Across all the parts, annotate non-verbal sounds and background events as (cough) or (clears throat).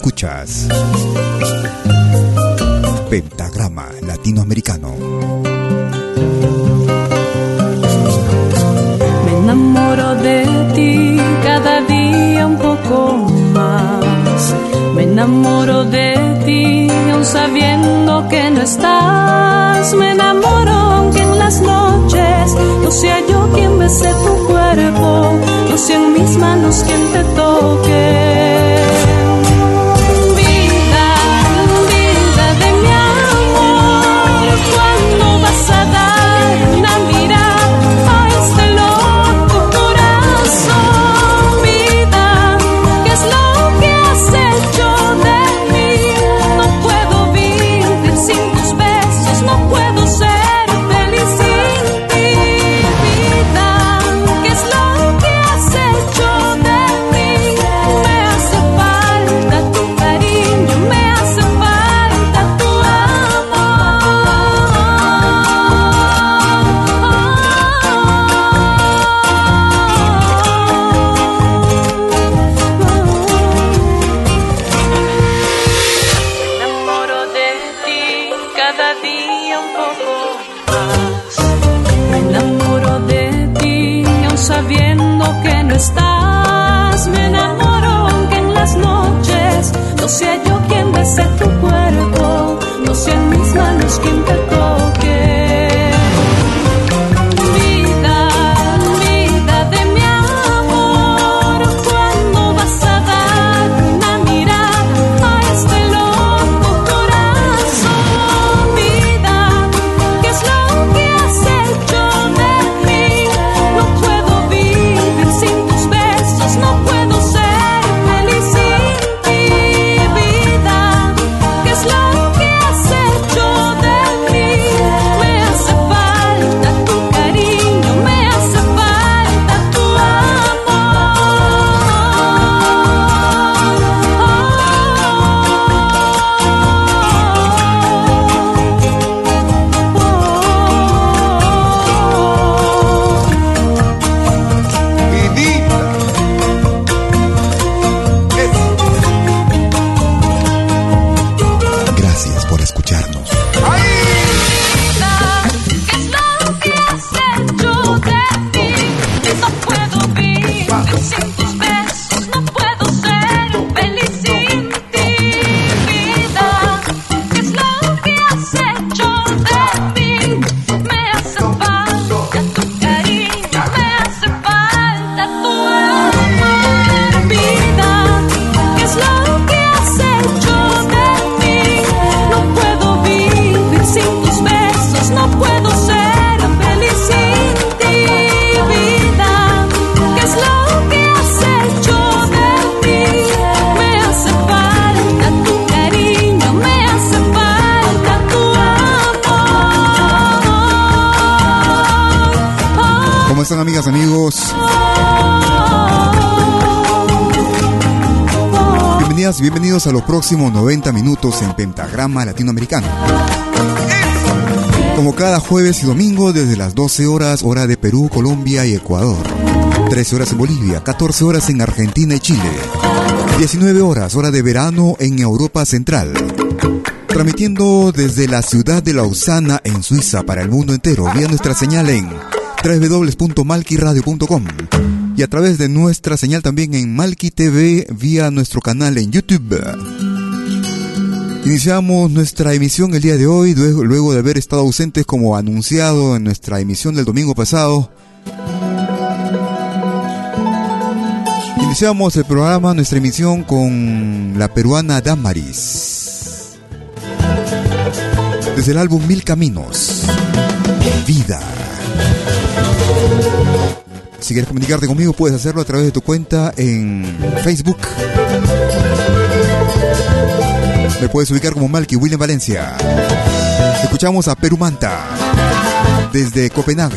Escuchas Pentagrama Latinoamericano. Me enamoro de ti cada día un poco más. Me enamoro de ti aún sabiendo que no estás. Me enamoro aunque en las noches no sea yo quien bese tu cuerpo, no sea en mis manos quien te toque. Sea yo quien bese tu a los próximos 90 minutos en Pentagrama Latinoamericano. Como cada jueves y domingo desde las 12 horas hora de Perú, Colombia y Ecuador. 13 horas en Bolivia, 14 horas en Argentina y Chile. 19 horas hora de verano en Europa Central. Transmitiendo desde la ciudad de Lausana en Suiza para el mundo entero vía nuestra señal en www.malquiradio.com y a través de nuestra señal también en Malki TV vía nuestro canal en YouTube. Iniciamos nuestra emisión el día de hoy, luego de haber estado ausentes como anunciado en nuestra emisión del domingo pasado. Iniciamos el programa, nuestra emisión con la peruana Damaris. Desde el álbum Mil Caminos. Vida. Si quieres comunicarte conmigo, puedes hacerlo a través de tu cuenta en Facebook. Me puedes ubicar como Malky William Valencia. Escuchamos a Perú Manta desde Copenhague.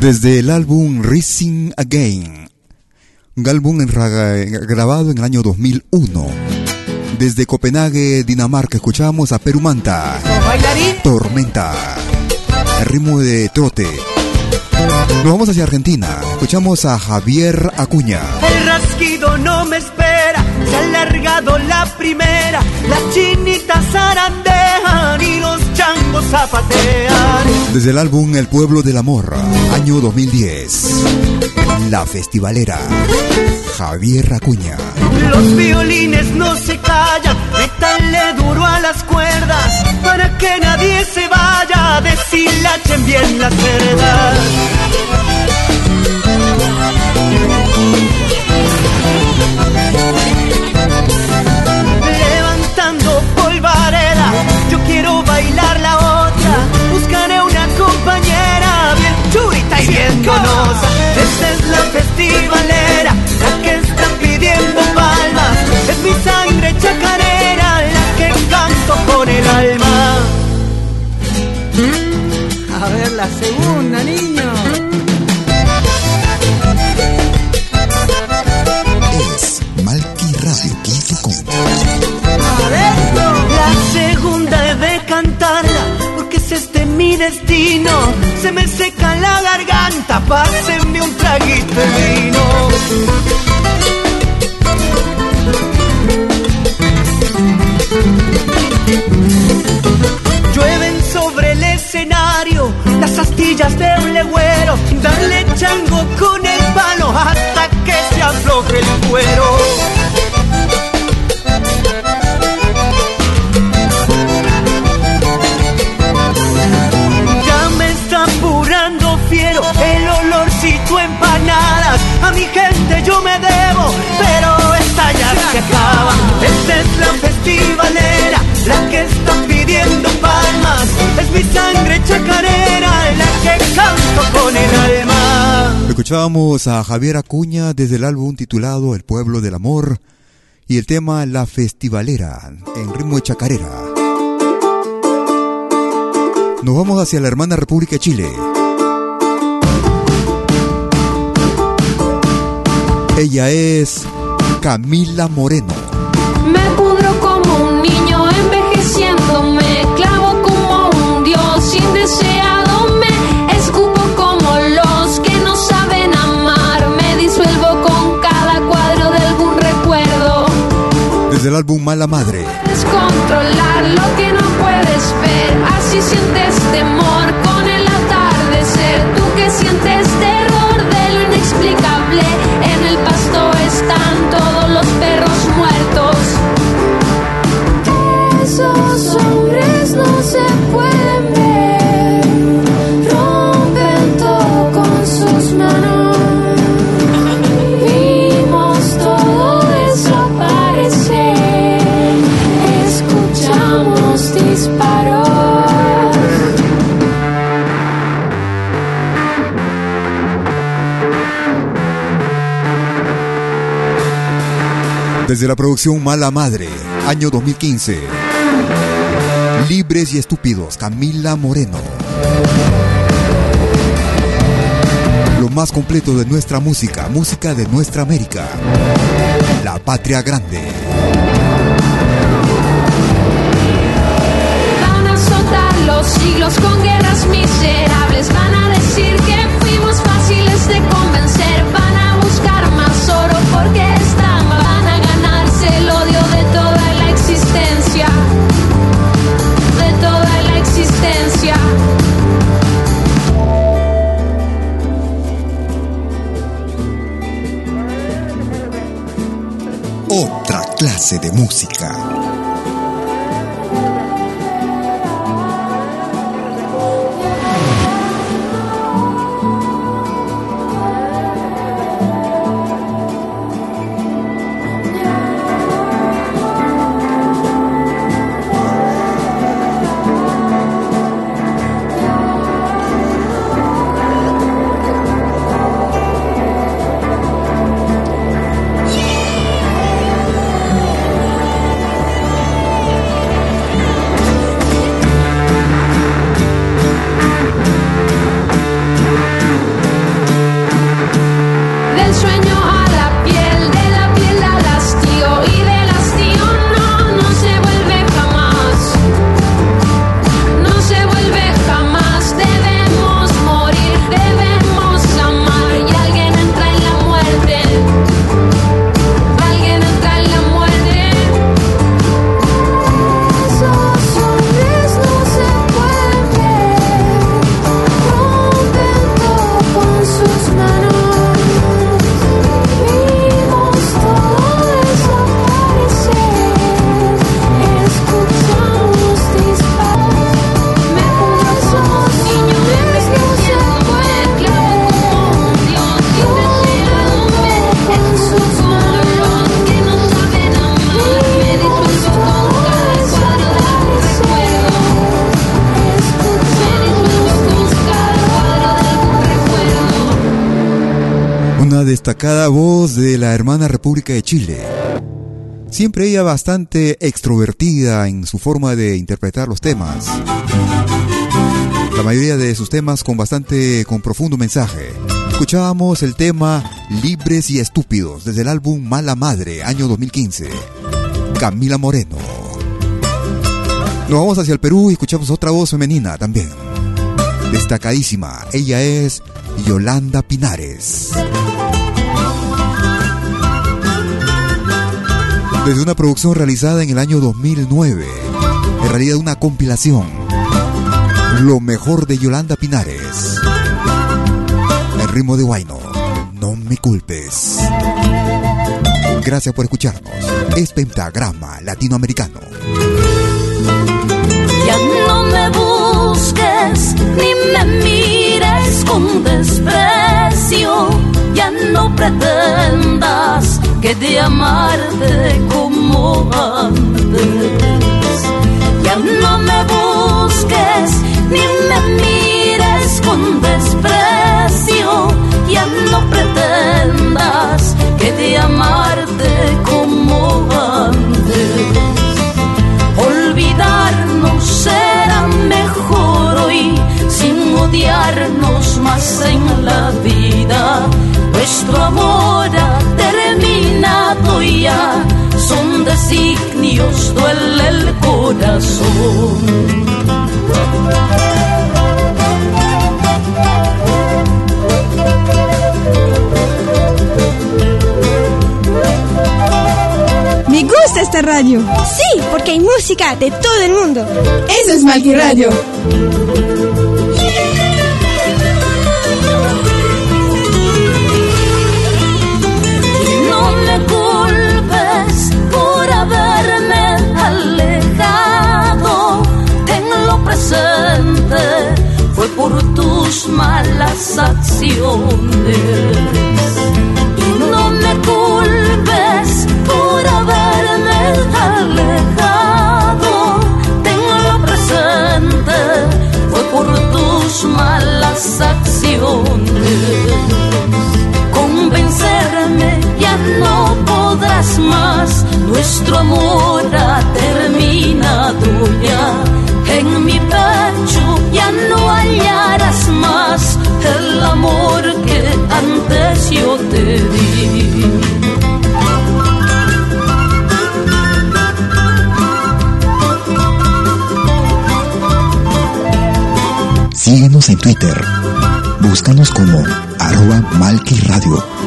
Desde el álbum Rising Again, un álbum grabado en el año 2001. Desde Copenhague, Dinamarca, escuchamos a Perumanta, Tormenta, el ritmo de trote. Nos vamos hacia Argentina, escuchamos a Javier Acuña. El rasquido no me espera, se ha alargado la primera, las chinitas zarandean y los chango zapatear. Desde el álbum El Pueblo del Amor, año 2010. La Festivalera. Javier Acuña. Los violines no se callan, métanle duro a las cuerdas para que nadie se vaya, deshilachen bien las cerdas. Esta es la festivalera, la que está pidiendo palmas, es mi sangre chacarera, la que canto con el alma. A ver la segunda, niño. Destino. Se me seca la garganta, pásenme un traguito de vino. Llueven sobre el escenario las astillas de un legüero. Dale chango con el palo hasta que se afloje el cuero. A mi gente yo me debo, pero esta ya se acaba. Esta es la festivalera, la que está pidiendo palmas. Es mi sangre chacarera, la que canto con el alma. Escuchábamos a Javier Acuña desde el álbum titulado El Pueblo del Amor y el tema La Festivalera en ritmo de chacarera. Nos vamos hacia la hermana República de Chile. Ella es Camila Moreno. Me pudro como un niño envejeciéndome, clavo como un dios indeseado, me escupo como los que no saben amar, me disuelvo con cada cuadro de algún recuerdo, Desde el álbum Mala Madre. descontrolar lo que no puedes ver, así sientes Desde la producción Mala Madre, año 2015. Libres y estúpidos, Camila Moreno. Lo más completo de nuestra música, música de nuestra América. La patria grande. Van a azotar los siglos con guerras miserables. Van a Otra clase de música. Destacada voz de la hermana República de Chile. Siempre ella bastante extrovertida en su forma de interpretar los temas. La mayoría de sus temas con bastante, con profundo mensaje. Escuchábamos el tema Libres y Estúpidos desde el álbum Mala Madre, año 2015. Camila Moreno. Nos vamos hacia el Perú y escuchamos otra voz femenina también. Destacadísima. Ella es Yolanda Pinares. Desde una producción realizada en el año 2009, en realidad una compilación, Lo mejor de Yolanda Pinares. El ritmo de Guayno, no me culpes. Gracias por escucharnos. Es Pentagrama Latinoamericano. Ya no me ni me mires con desprecio. Ya no pretendas que de amarte como antes. Ya no me busques ni me mires con desprecio. Ya no pretendas que de amarte sin odiarnos más en la vida. Nuestro amor ha terminado ya, son designios, duele el corazón. Me gusta esta radio. Sí, porque hay música de todo el mundo. Eso es Malqui Radio. Por tus malas acciones. No me culpes por haberme alejado. Tenlo presente, fue por tus malas acciones convencerme ya no podrás más. Nuestro amor ha terminado ya. En Twitter. Búscanos como arroba Malki Radio.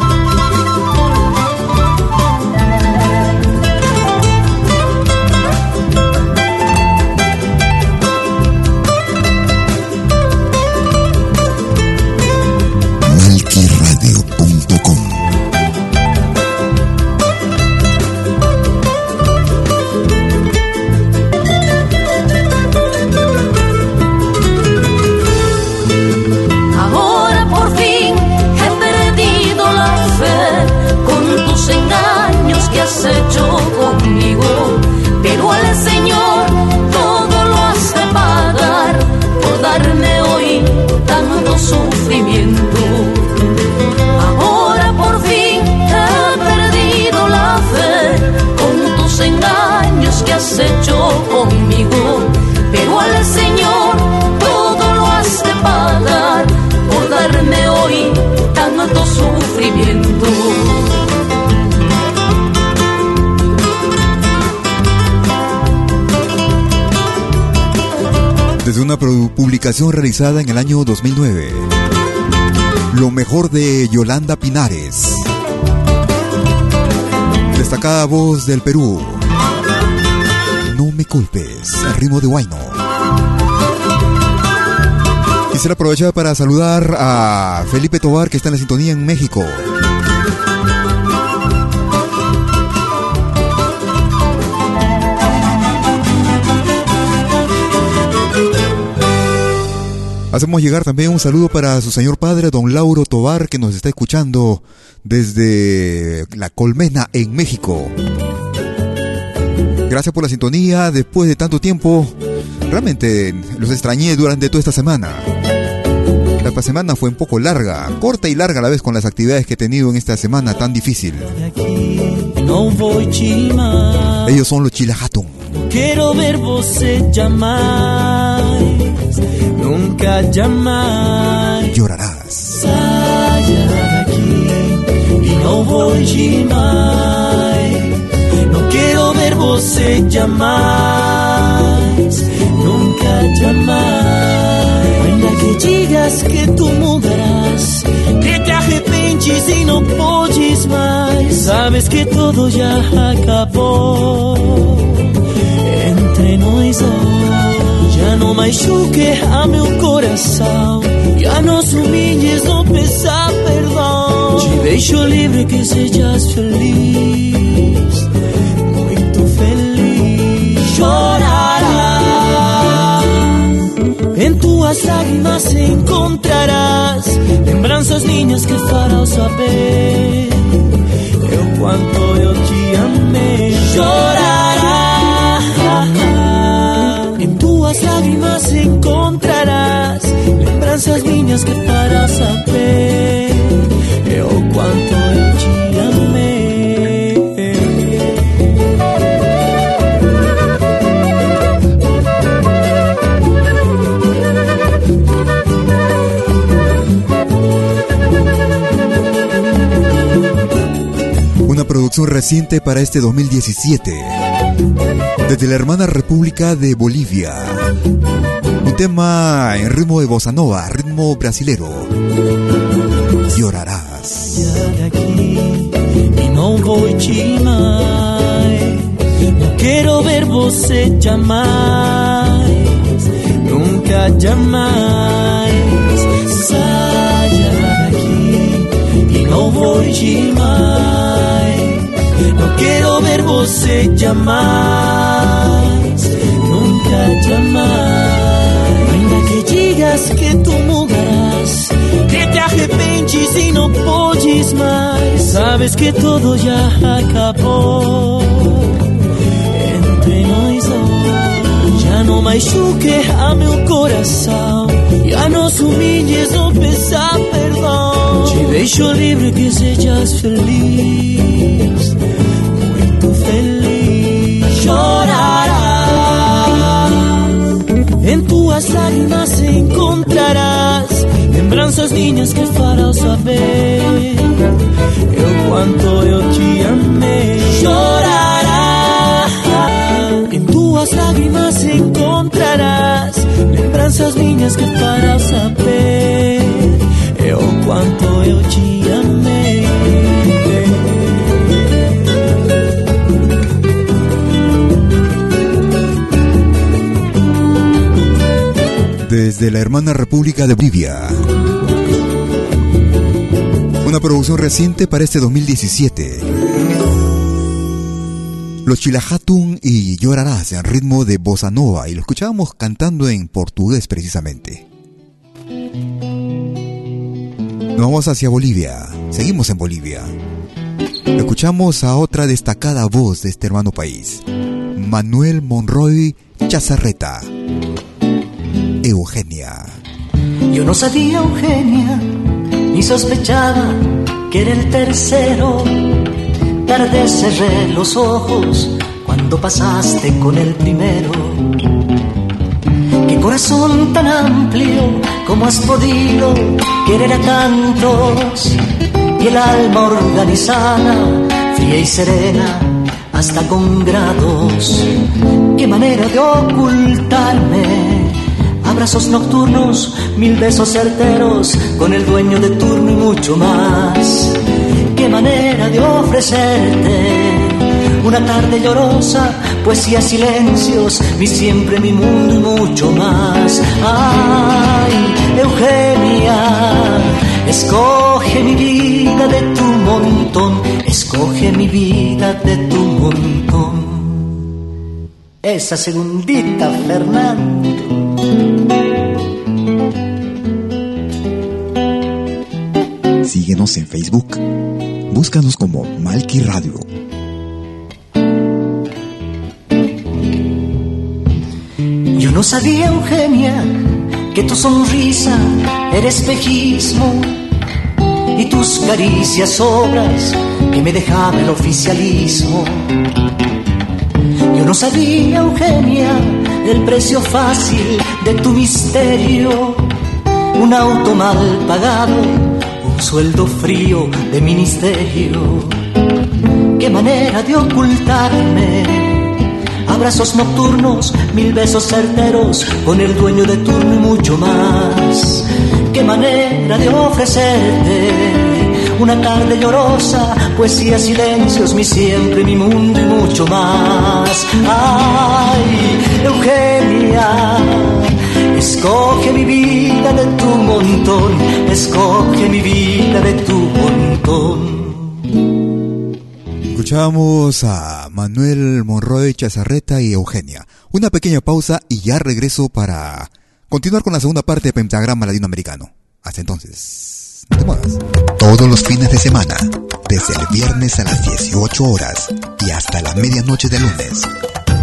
Publicación realizada en el año 2009. Lo mejor de Yolanda Pinares. Destacada voz del Perú. No me culpes, el ritmo de Guayno. Quisiera aprovechar para saludar a Felipe Tobar que está en la sintonía en México. Hacemos llegar también un saludo para su señor padre, don Lauro Tobar, que nos está escuchando desde La Colmena, en México. Gracias por la sintonía después de tanto tiempo. Realmente los extrañé durante toda esta semana. La semana fue un poco larga, corta y larga a la vez con las actividades que he tenido en esta semana tan difícil. Ellos son los Chilahatun. Quiero ver você jamais, nunca jamais. Llorarás. Saia daqui e não volte mais. Não quero ver você jamais, nunca jamais. Ainda que digas que tu mudarás, que te arrependes e não podes mais. Sabes que tudo já acabou entre nós. Não machuque a meu coração, já não humilhes, não peça perdão. Te deixo livre que sejas feliz, muito feliz. Chorarás, em tuas lágrimas encontrarás lembranças minhas que farão saber eu quanto eu te amei. Chorarás, lembranças minhas que farão saber producción reciente para este 2017. Desde la hermana República de Bolivia. Un tema en ritmo de bossa nova, ritmo brasilero. Llorarás. quero ver você nunca. Não quero ver você jamais, nunca jamais. Ainda que digas que tu mudarás, que te arrependes e não podes mais. Sabes que tudo já acabou entre nós dois. Já não machuque a meu coração, já não humilhes, não peça perdão. Te deixo livre que sejas feliz, muito feliz. Chorarás. En tuas lágrimas encontrarás lembranças minhas que farão saber eu quanto eu te amei. Chorarás. En tuas lágrimas encontrarás lembranças minhas que farão saber eu quanto eu te amei. Desde la hermana República de Bolivia. Una producción reciente para este 2017. Los Chilahatun y Llorarás en ritmo de bossa nova y lo escuchábamos cantando en portugués precisamente. Nos vamos hacia Bolivia. Seguimos en Bolivia. Escuchamos a otra destacada voz de este hermano país, Manuel Monroy Chazarreta. Eugenia. Yo no sabía, Eugenia, ni sospechaba que era el tercero. Tarde cerré los ojos cuando pasaste con el primero. Qué corazón tan amplio, cómo has podido querer a tantos. Y el alma organizada, fría y serena, hasta con grados. Qué manera de ocultarme abrazos nocturnos, mil besos certeros con el dueño de turno y mucho más. Qué manera de ofrecerte una tarde llorosa, poesía, silencios, mi siempre, mi mundo y mucho más. Ay, Eugenia, escoge mi vida de tu montón, escoge mi vida de tu montón. Esa segundita, Fernando. En Facebook. Búscanos como Malki Radio. Yo no sabía, Eugenia, que tu sonrisa era espejismo y tus caricias obras que me dejaba el oficialismo. Yo no sabía, Eugenia, el precio fácil de tu misterio, un auto mal pagado, sueldo frío de ministerio. Qué manera de ocultarme abrazos nocturnos, mil besos certeros con el dueño de turno y mucho más. Qué manera de ofrecerte una tarde llorosa, poesía, silencios, mi siempre, mi mundo y mucho más. Ay, Eugenia, escoge mi vida de tu montón, escoge mi vida de tu montón. Escuchamos a Manuel Monroy, Chazarreta y Eugenia. Una pequeña pausa y ya regreso para continuar con la segunda parte de Pentagrama Latinoamericano. Hasta entonces, no te muevas. Todos los fines de semana, desde el viernes a las 18 horas y hasta la medianoche de lunes.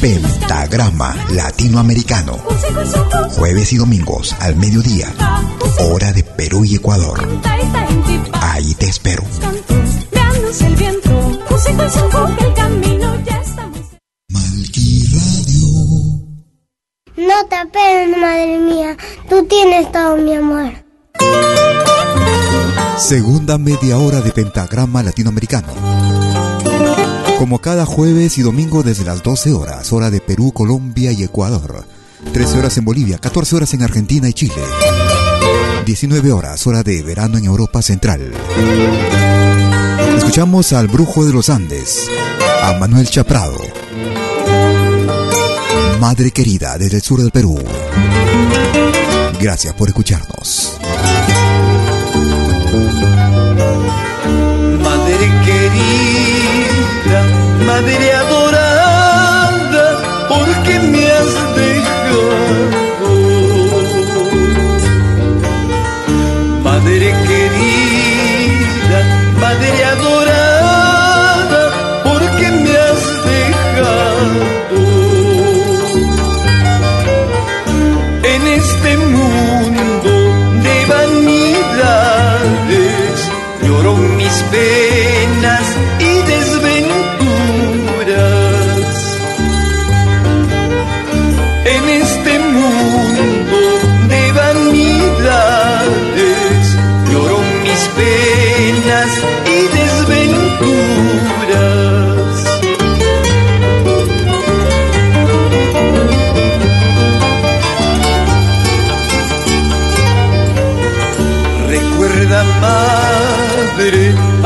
Pentagrama Latinoamericano. Jueves y domingos al mediodía. Hora de Perú y Ecuador. Ahí te espero. No te apenes, madre mía. Tú tienes todo mi amor. Segunda media hora de Pentagrama Latinoamericano. Como cada jueves y domingo desde las 12 horas, hora de Perú, Colombia y Ecuador. 13 horas en Bolivia, 14 horas en Argentina y Chile. 19 horas, hora de verano en Europa Central. Escuchamos al Brujo de los Andes, a Manuel Chaprado, Madre querida desde el sur del Perú. Gracias por escucharnos. Querida, madre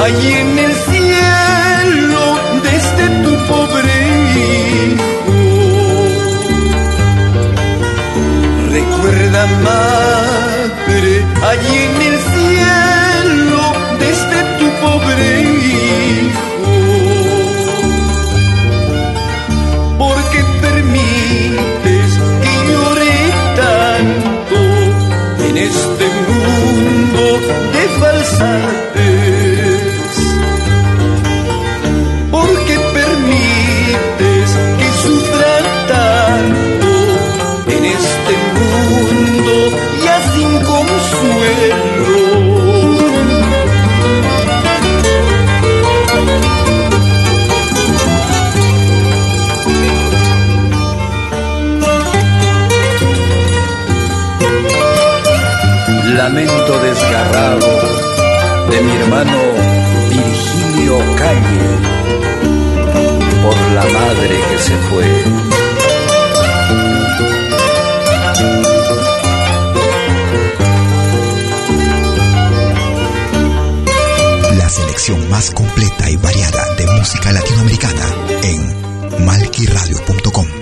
allí en el cielo, desde tu pobre hijo. Recuerda, madre, allí en el cielo, desde tu pobre hijo. Porque permites que llore tanto en este mundo de falsades. Lamento desgarrado de mi hermano Virgilio Calle por la madre que se fue. La selección más completa y variada de música latinoamericana en malquiradio.com.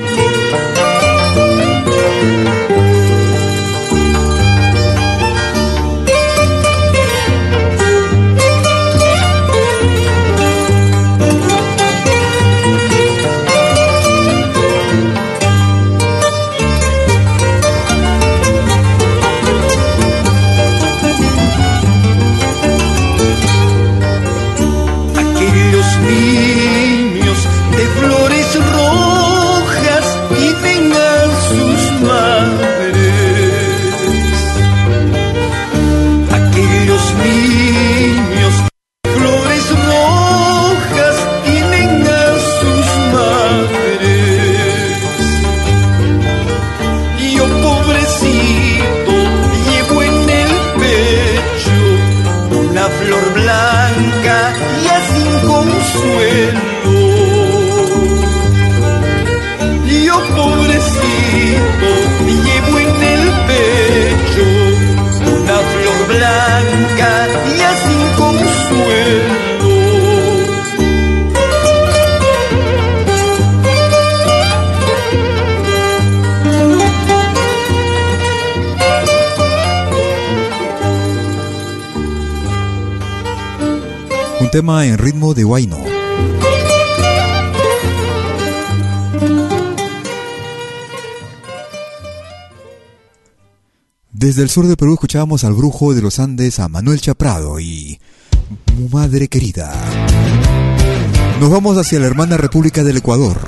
Desde el sur de Perú escuchábamos al brujo de los Andes, a Manuel Chaprado y Mu Madre Querida. Nos vamos hacia la hermana República del Ecuador.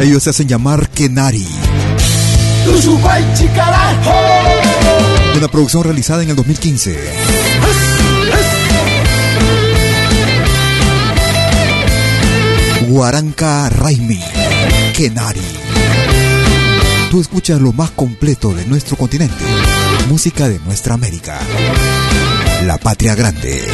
Ellos se hacen llamar Kenari. Una producción realizada en el 2015. Guaranca Raimi, Kenari. Tú escuchas lo más completo de nuestro continente, música de nuestra América, la patria grande.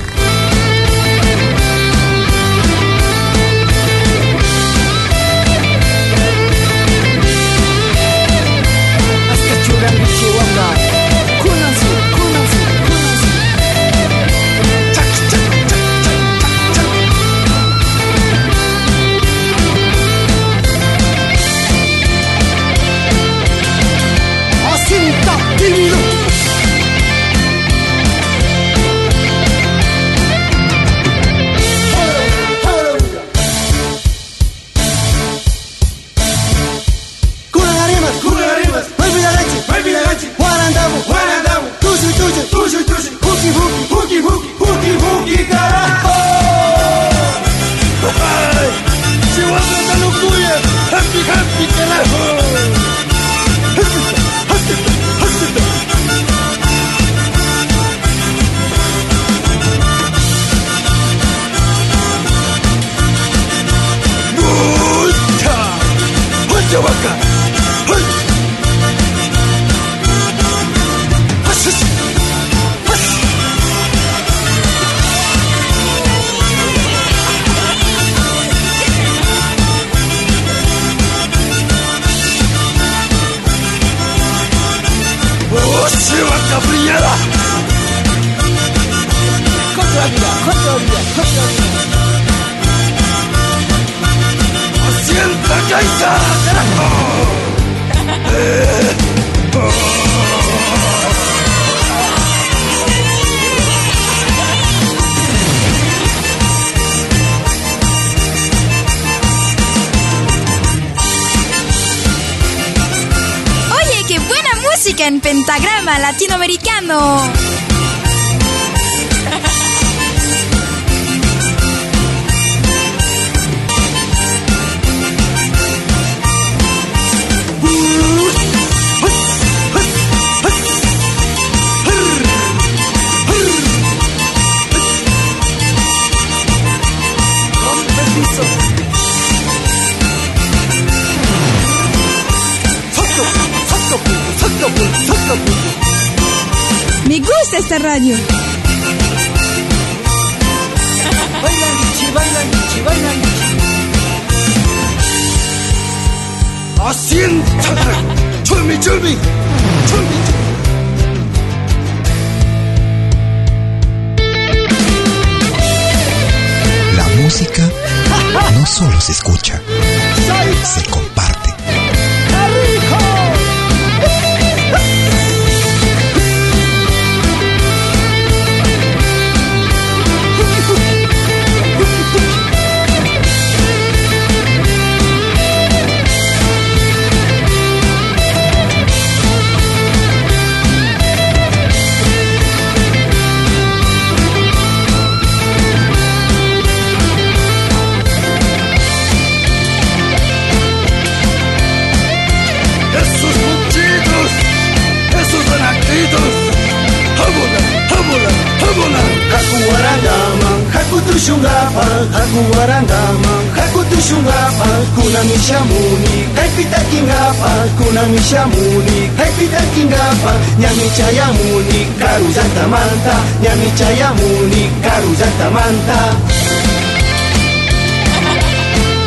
ngapal Aku orang damang Aku tushu ngapal Kuna mishamuni Kai pita kingapal Kuna mishamuni Kai pita kingapal Nyami chaya muni Karu zanta manta Nyami chaya muni. Karu zanta manta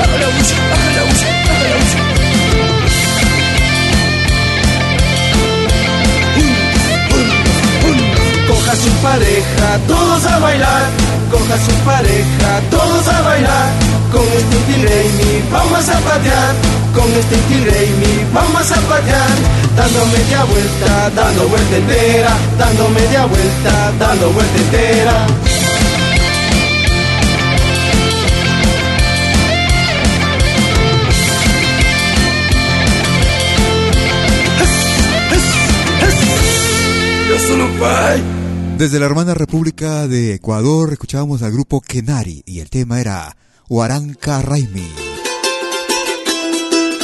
Ahla usha, ahla usha, ahla usha Coja su pareja, todos a bailar. Coja su pareja, todos a bailar. Con este Inti vamos a patear. Con este Inti vamos a patear. Dando media vuelta, dando vuelta entera. Dando media vuelta, dando vuelta entera. Yo solo pai. Desde la hermana República de Ecuador escuchábamos al grupo Kenari y el tema era Huaranca Raimi.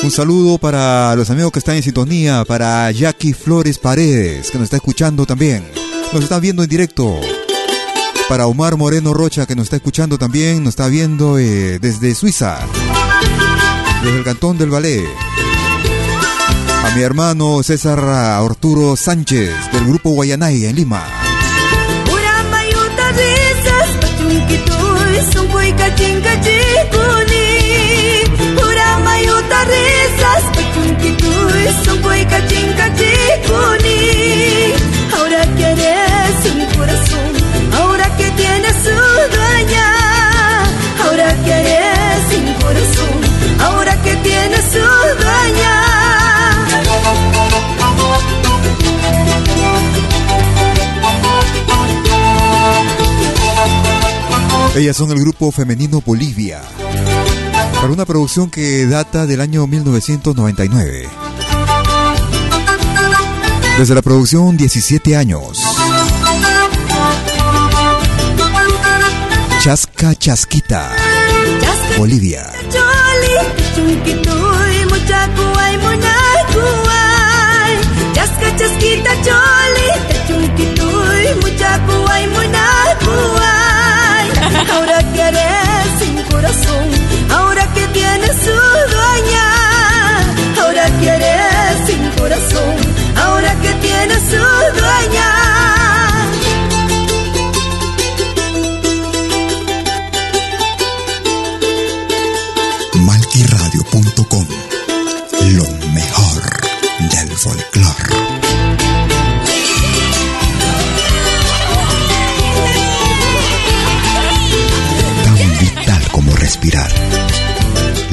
Un saludo para los amigos que están en sintonía, para Jackie Flores Paredes, que nos está escuchando también. Nos está viendo en directo. Para Omar Moreno Rocha, que nos está escuchando también, nos está viendo eh, desde Suiza. desde el cantón del Ballet. A mi hermano César Arturo Sánchez del grupo Guayanay en Lima. Sungguh de cuni Ellas son el grupo femenino Bolivia. Para una producción que data del año 1999. Desde la producción 17 años. Chasca Chasquita. Bolivia. Chasca, chasquita, choli, chunquituy, muchacuay, munacuay. Ahora que eres sin corazón, ahora que tienes su dueña. Ahora que eres sin corazón, ahora que tienes su dueña.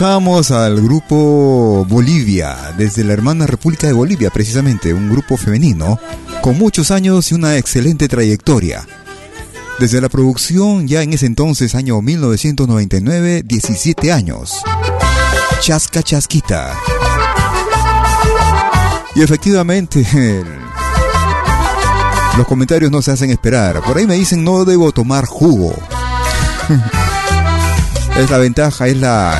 Escuchábamos al grupo Bolivia, desde la hermana República de Bolivia, precisamente, un grupo femenino con muchos años y una excelente trayectoria. Desde la producción, ya en ese entonces, año 1999, 17 años. Chasca Chasquita. Y efectivamente, (laughs) los comentarios no se hacen esperar. Por ahí me dicen no debo tomar jugo. (laughs) es la ventaja, es la...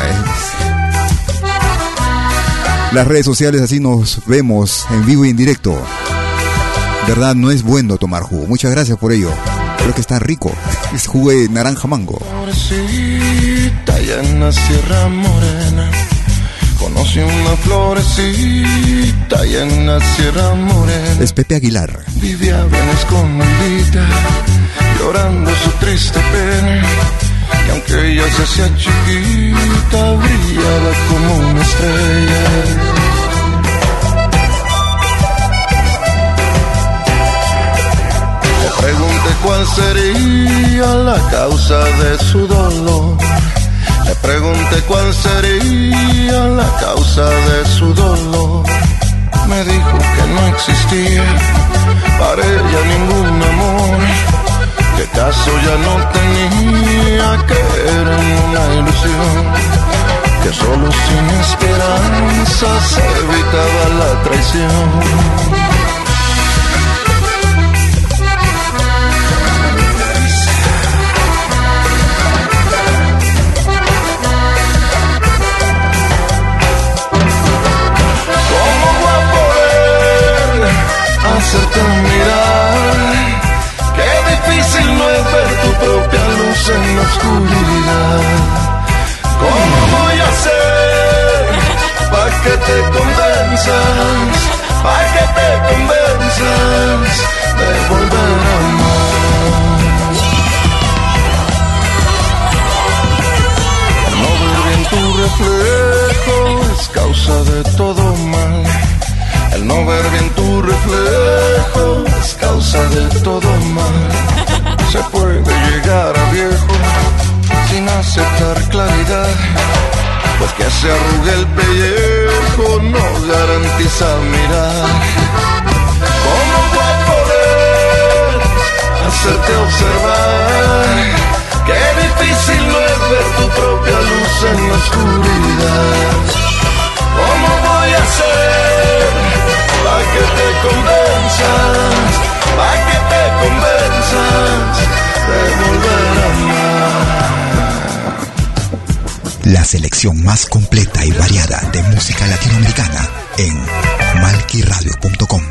las redes sociales así nos vemos en vivo y en directo. ¿Verdad? No es bueno tomar jugo. Muchas gracias por ello. Creo que está rico. Es jugo de naranja mango. en la Sierra Morena. Conocí una florecita allá en la Sierra Morena. Es Pepe Aguilar. Vivía bien escondida, llorando su triste pena. Aunque ella se hacía chiquita, brillaba como una estrella. Le pregunté cuál sería la causa de su dolor. Le pregunté cuál sería la causa de su dolor. Me dijo que no existía para ella ningún amor. Que caso ya no tenía, que era una ilusión. Que solo sin esperanza se evitaba la traición. En la oscuridad. ¿Cómo voy a hacer para que te convenzas? Para que te convenzas de volver a amar. No ver bien tu reflejo es causa de todo mal. El no ver bien tu reflejo es causa de todo mal. Se puede llegar a viejo sin aceptar claridad. Pues que se arrugue el pellejo no garantiza mirar. ¿Cómo voy a poder hacerte observar? Qué difícil no es ver tu propia luz en la oscuridad. ¿Cómo voy a hacer La selección más completa y variada de música latinoamericana en malquiradio.com.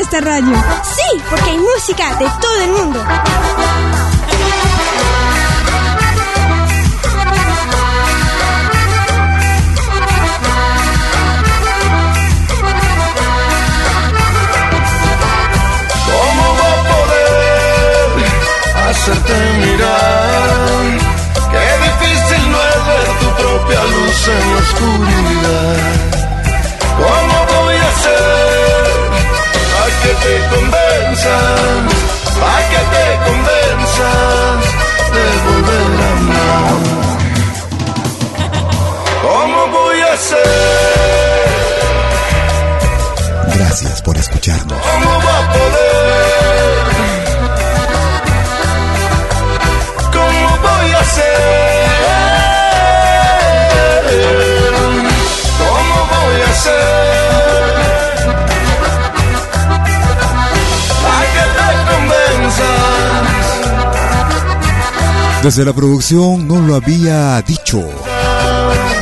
esta radio. Sí, porque hay música de todo el mundo. ¿Cómo va a poder hacerte mirar? Qué difícil no es ver tu propia luz en la oscuridad. ¿Cómo voy a hacer convenzas? Para que te convenzas de volver a amar. ¿Cómo voy a hacer? Gracias por escucharnos. ¿Cómo va a poder? ¿Cómo voy a hacer? ¿Cómo voy a hacer? Desde la producción no lo había dicho.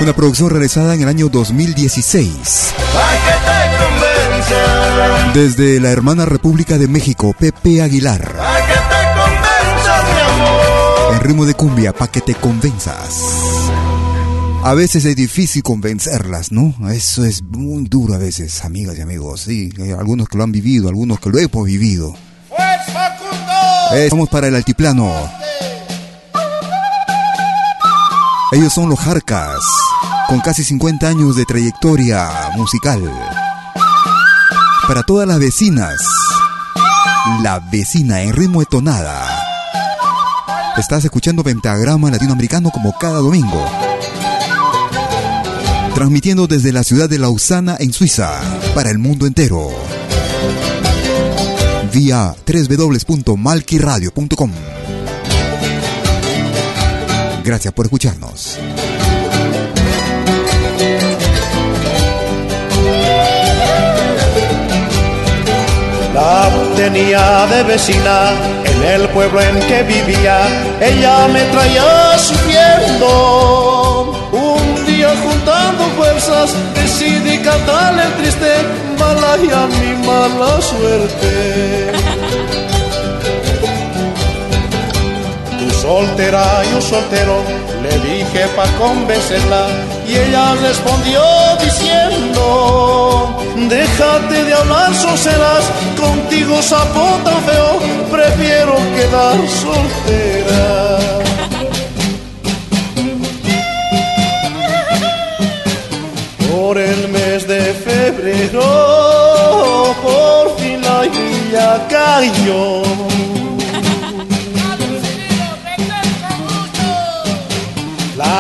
Una producción realizada en el año 2016. Para que te convenzas. Desde la hermana República de México, Pepe Aguilar. En ritmo de cumbia, pa' que te convenzas. A veces es difícil convencerlas, ¿no? Eso es muy duro a veces, amigas y amigos. Sí, hay algunos que lo han vivido, algunos que lo hemos vivido. Estamos para el altiplano. Ellos son los Jarcas, con casi 50 años de trayectoria musical. Para todas las vecinas, la vecina en ritmo de tonada. Estás escuchando Pentagrama Latinoamericano como cada domingo. Transmitiendo desde la ciudad de Lausana en Suiza para el mundo entero. Vía www.malquiradio.com. Gracias por escucharnos. La tenía de vecina en el pueblo en que vivía. Ella me traía sufriendo. Un día juntando fuerzas decidí cantarle triste malaya mi mala suerte. Soltera, yo soltero, le dije pa' convencerla y ella respondió diciendo Déjate de hablar soseras, contigo sapo feo, prefiero quedar soltera. Por el mes de febrero, por fin la lluvia cayó.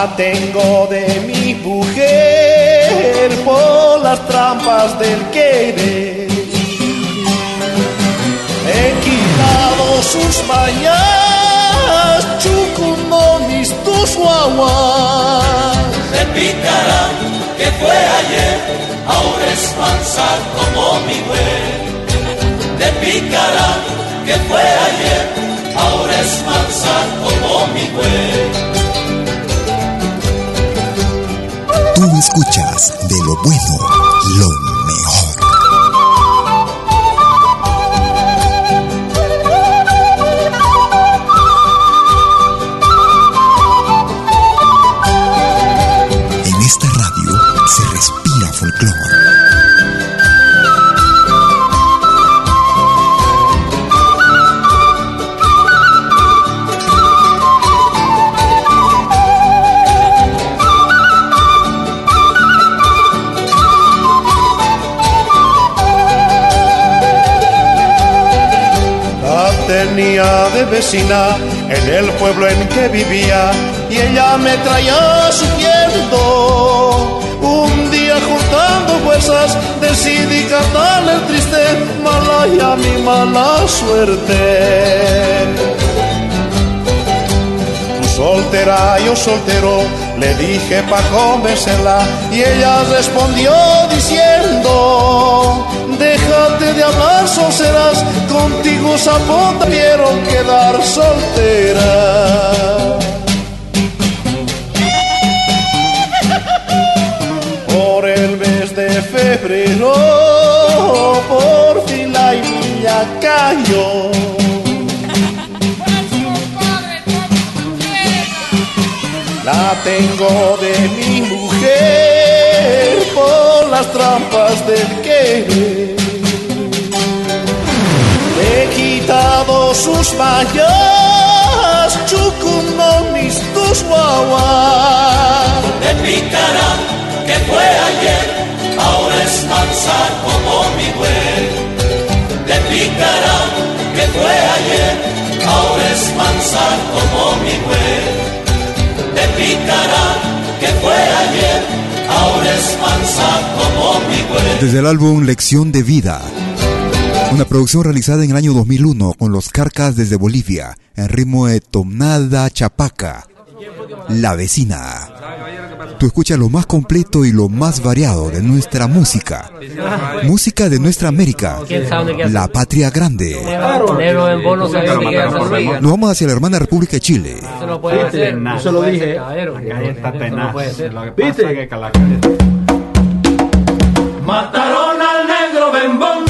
Tengo de mi mujer por las trampas del querer. He quitado sus mañas, chucunomis, tus guaguas. Te picarán que fue ayer, ahora es mansa como mi güey. Te picarán que fue ayer, ahora es mansa como mi güey. Escuchas de lo bueno, lo mejor. Tenía de vecina en el pueblo en que vivía y ella me traía sufriendo. Un día juntando fuerzas decidí cantarle el triste Malaya mi mala suerte soltera, yo soltero, le dije pa' convencerla y ella respondió diciendo, déjate de hablar, serás contigo zapota, quiero quedar soltera. Por el mes de febrero, por fin la niña cayó. La tengo de mi mujer por las trampas del querer. He quitado sus mallas, chucuno mis tus guaguas. De picará que fue ayer, ahora es mansa como mi güey. De picará que fue ayer, ahora es mansa como mi güey de picará que fue ayer, ahora es mansa como mi güey. Desde el álbum Lección de Vida, una producción realizada en el año 2001 con los Carcas desde Bolivia, en ritmo de Tomnada Chapaca, La Vecina. Tú escuchas lo más completo y lo más variado de nuestra música. Música de nuestra América, la patria grande. Nos vamos hacia la hermana República de Chile. Eso lo dije. está tenaz. ¿Viste? Mataron al negro bembón,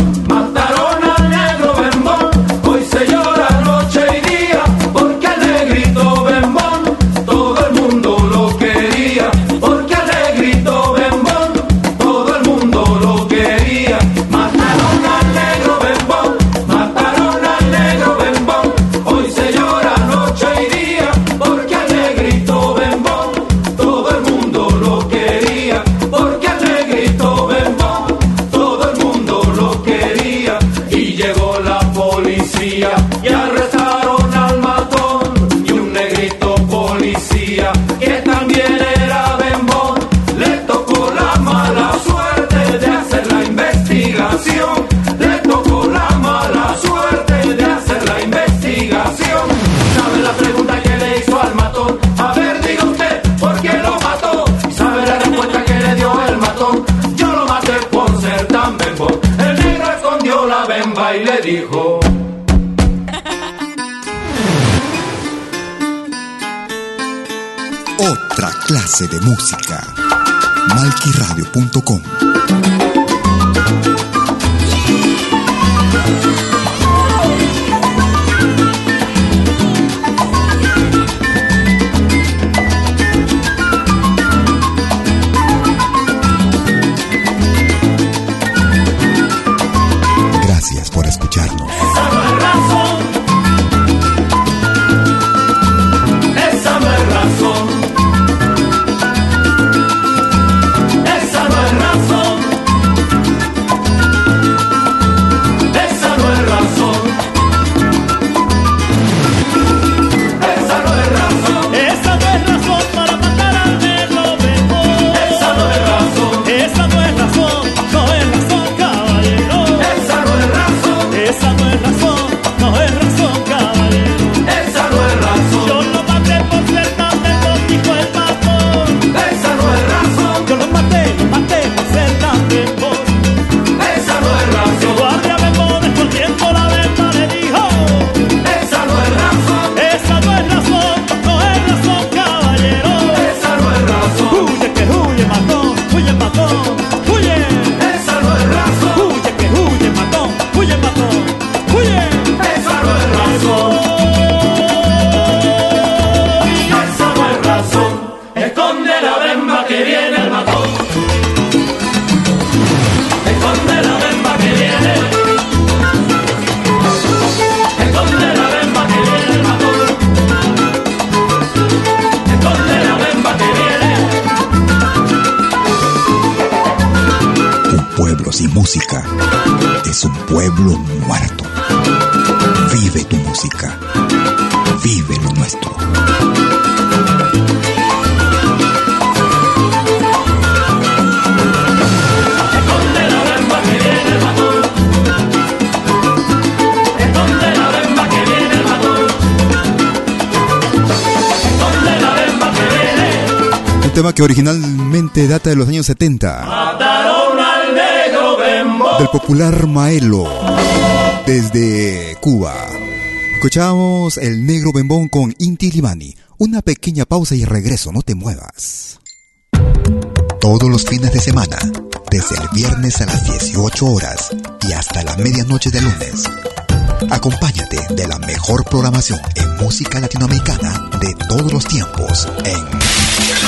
Otra clase de música. Malquiradio.com que originalmente data de los años 70. Mataron al negro bembo. Del popular Maelo. Desde Cuba. Escuchamos el negro bembón con Inti Limani. Una pequeña pausa y regreso, no te muevas. Todos los fines de semana, desde el viernes a las 18 horas y hasta la medianoche de lunes. Acompáñate de la mejor programación en música latinoamericana de todos los tiempos en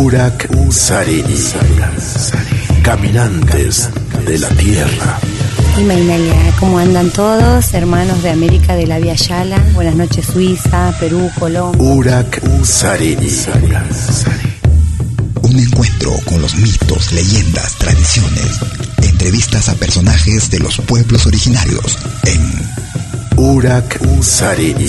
En Urak Sariri. Caminantes de la tierra. Imainalia, ¿cómo andan todos? Hermanos de América de la Via Yala. Buenas noches, Suiza, Perú, Colombia. Urak Sariri. Un encuentro con los mitos, leyendas, tradiciones, entrevistas a personajes de los pueblos originarios en Urak Sariri.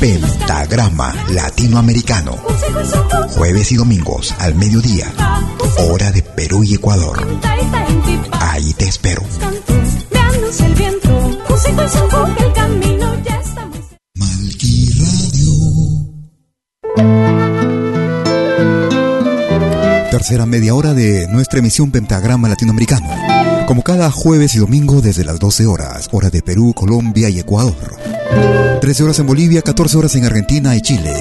Pentagrama Latinoamericano. Jueves y domingos al mediodía. Hora de Perú y Ecuador. Ahí te espero. Tercera media hora de nuestra emisión Pentagrama Latinoamericano. Como cada jueves y domingo desde las 12 horas, hora de Perú, Colombia y Ecuador. 13 horas en Bolivia, 14 horas en Argentina y Chile.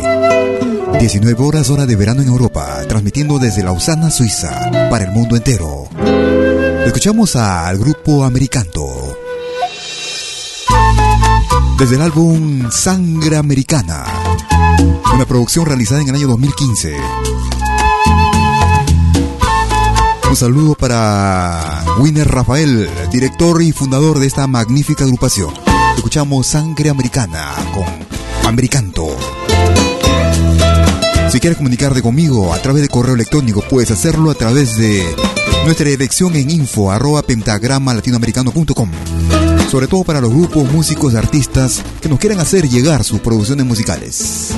19 horas hora de verano en Europa, transmitiendo desde Lausana, Suiza, para el mundo entero. Escuchamos al grupo Americanto. Desde el álbum Sangre Americana, una producción realizada en el año 2015. Un saludo para Winner Rafael, director y fundador de esta magnífica agrupación. Escuchamos Sangre Americana con Americanto. Si quieres comunicarte conmigo a través de correo electrónico, puedes hacerlo a través de nuestra dirección en info pentagrama latinoamericano.com. sobre todo para los grupos, músicos, artistas que nos quieran hacer llegar sus producciones musicales.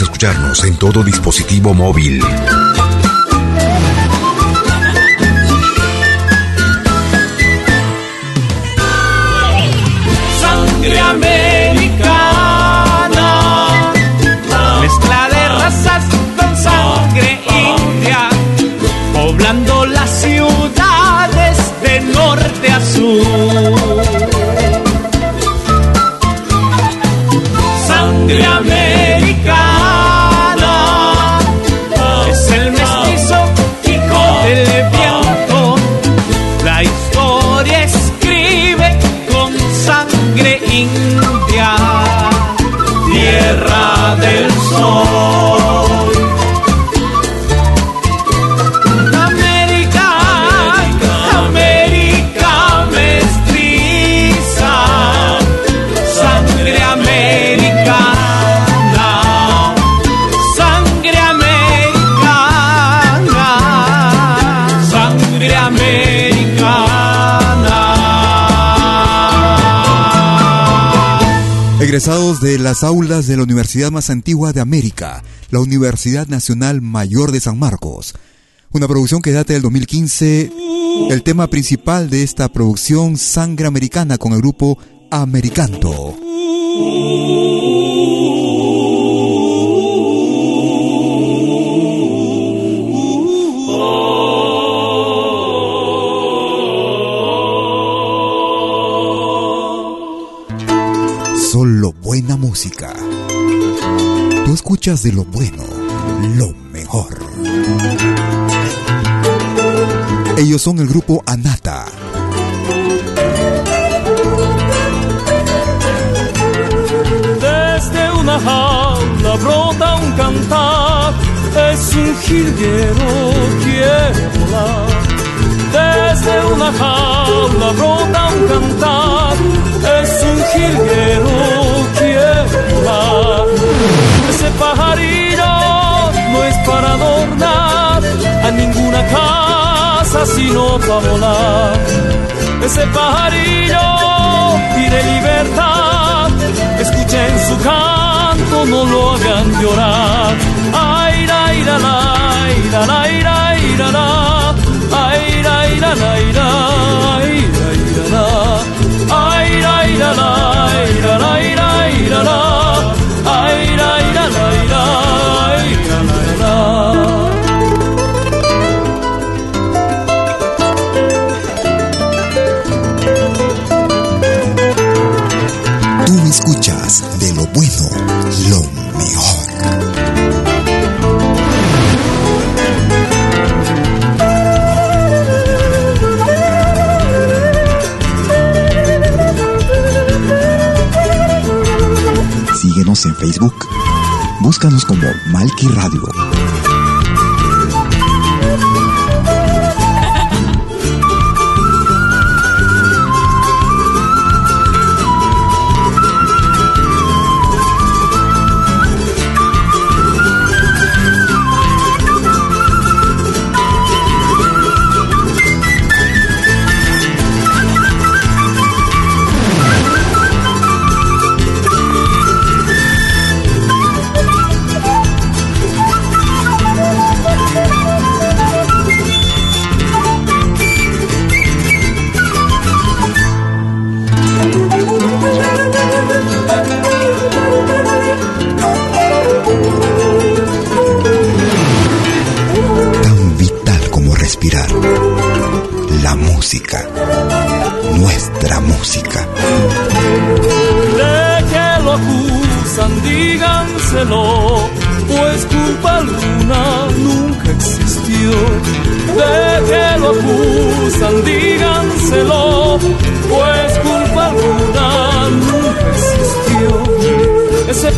Escucharnos en todo dispositivo móvil. India, tierra del sol. Egresados de las aulas de la universidad más antigua de América, la Universidad Nacional Mayor de San Marcos. Una producción que data del 2015. El tema principal de esta producción, Sangre Americana, con el grupo Americanto. Solo buena música. Tú escuchas de lo bueno, lo mejor. Ellos son el grupo Anata. Desde una jaula brota un cantar, es un jilguero quiere volar. Desde una jaula brota un cantar, es un jilguero quiere volar. Ese pajarillo no es para adornar a ninguna casa sino para volar. Ese pajarillo pide libertad, escuchen su canto, no lo hagan llorar. Ay, la, la, la, la. La, la, la, la. La, Tú me escuchas de lo bueno, lo en Facebook. Búscanos como Malki Radio.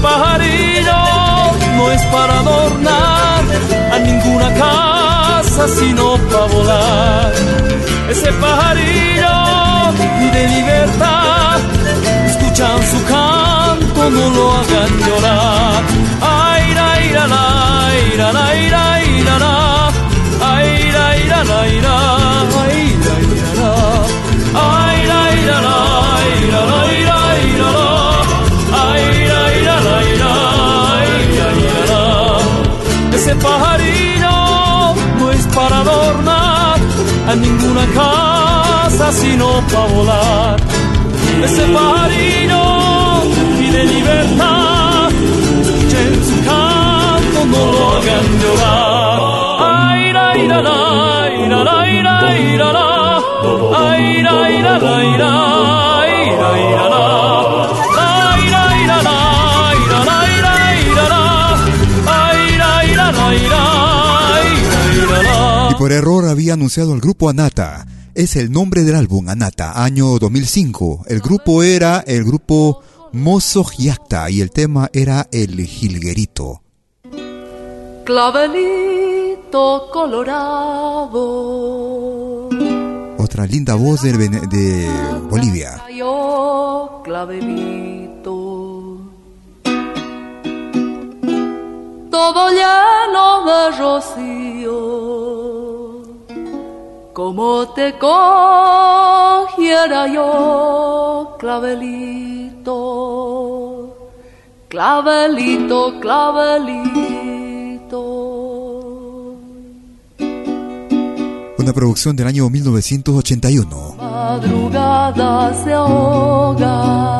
Pajarillo no es para adornar a ninguna casa, sino para volar. Ese pajarillo de libertad, escuchan su canto, no lo hagan llorar. Ay, ra, ira, la, ira, la, ira, ira, la. Ra, ira, la, Ese pajarillo no es para adornar a ninguna casa, sino para volar. Ese pajarillo pide libertad, escuchen su canto, no lo hagan llorar. Ra, ira, la, la, ira, la. Ay, la, ira, ira, ira, la. Por error había anunciado al grupo Anata. Es el nombre del álbum Anata, año 2005. El grupo era el grupo Mozo Giacta y el tema era El Jilguerito. Clavelito colorado. Otra linda voz de, Bolivia. Yo clavelito. Todo lleno de rocío. Como te cogiera yo, clavelito. Clavelito, clavelito. Una producción del año 1981. madrugada se ahoga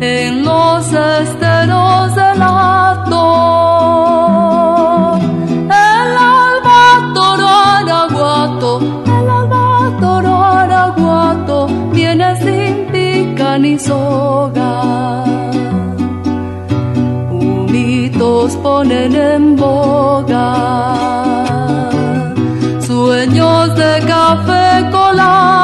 en los esteros del hato. Pica ni soga. Humitos ponen en boga sueños de café colado,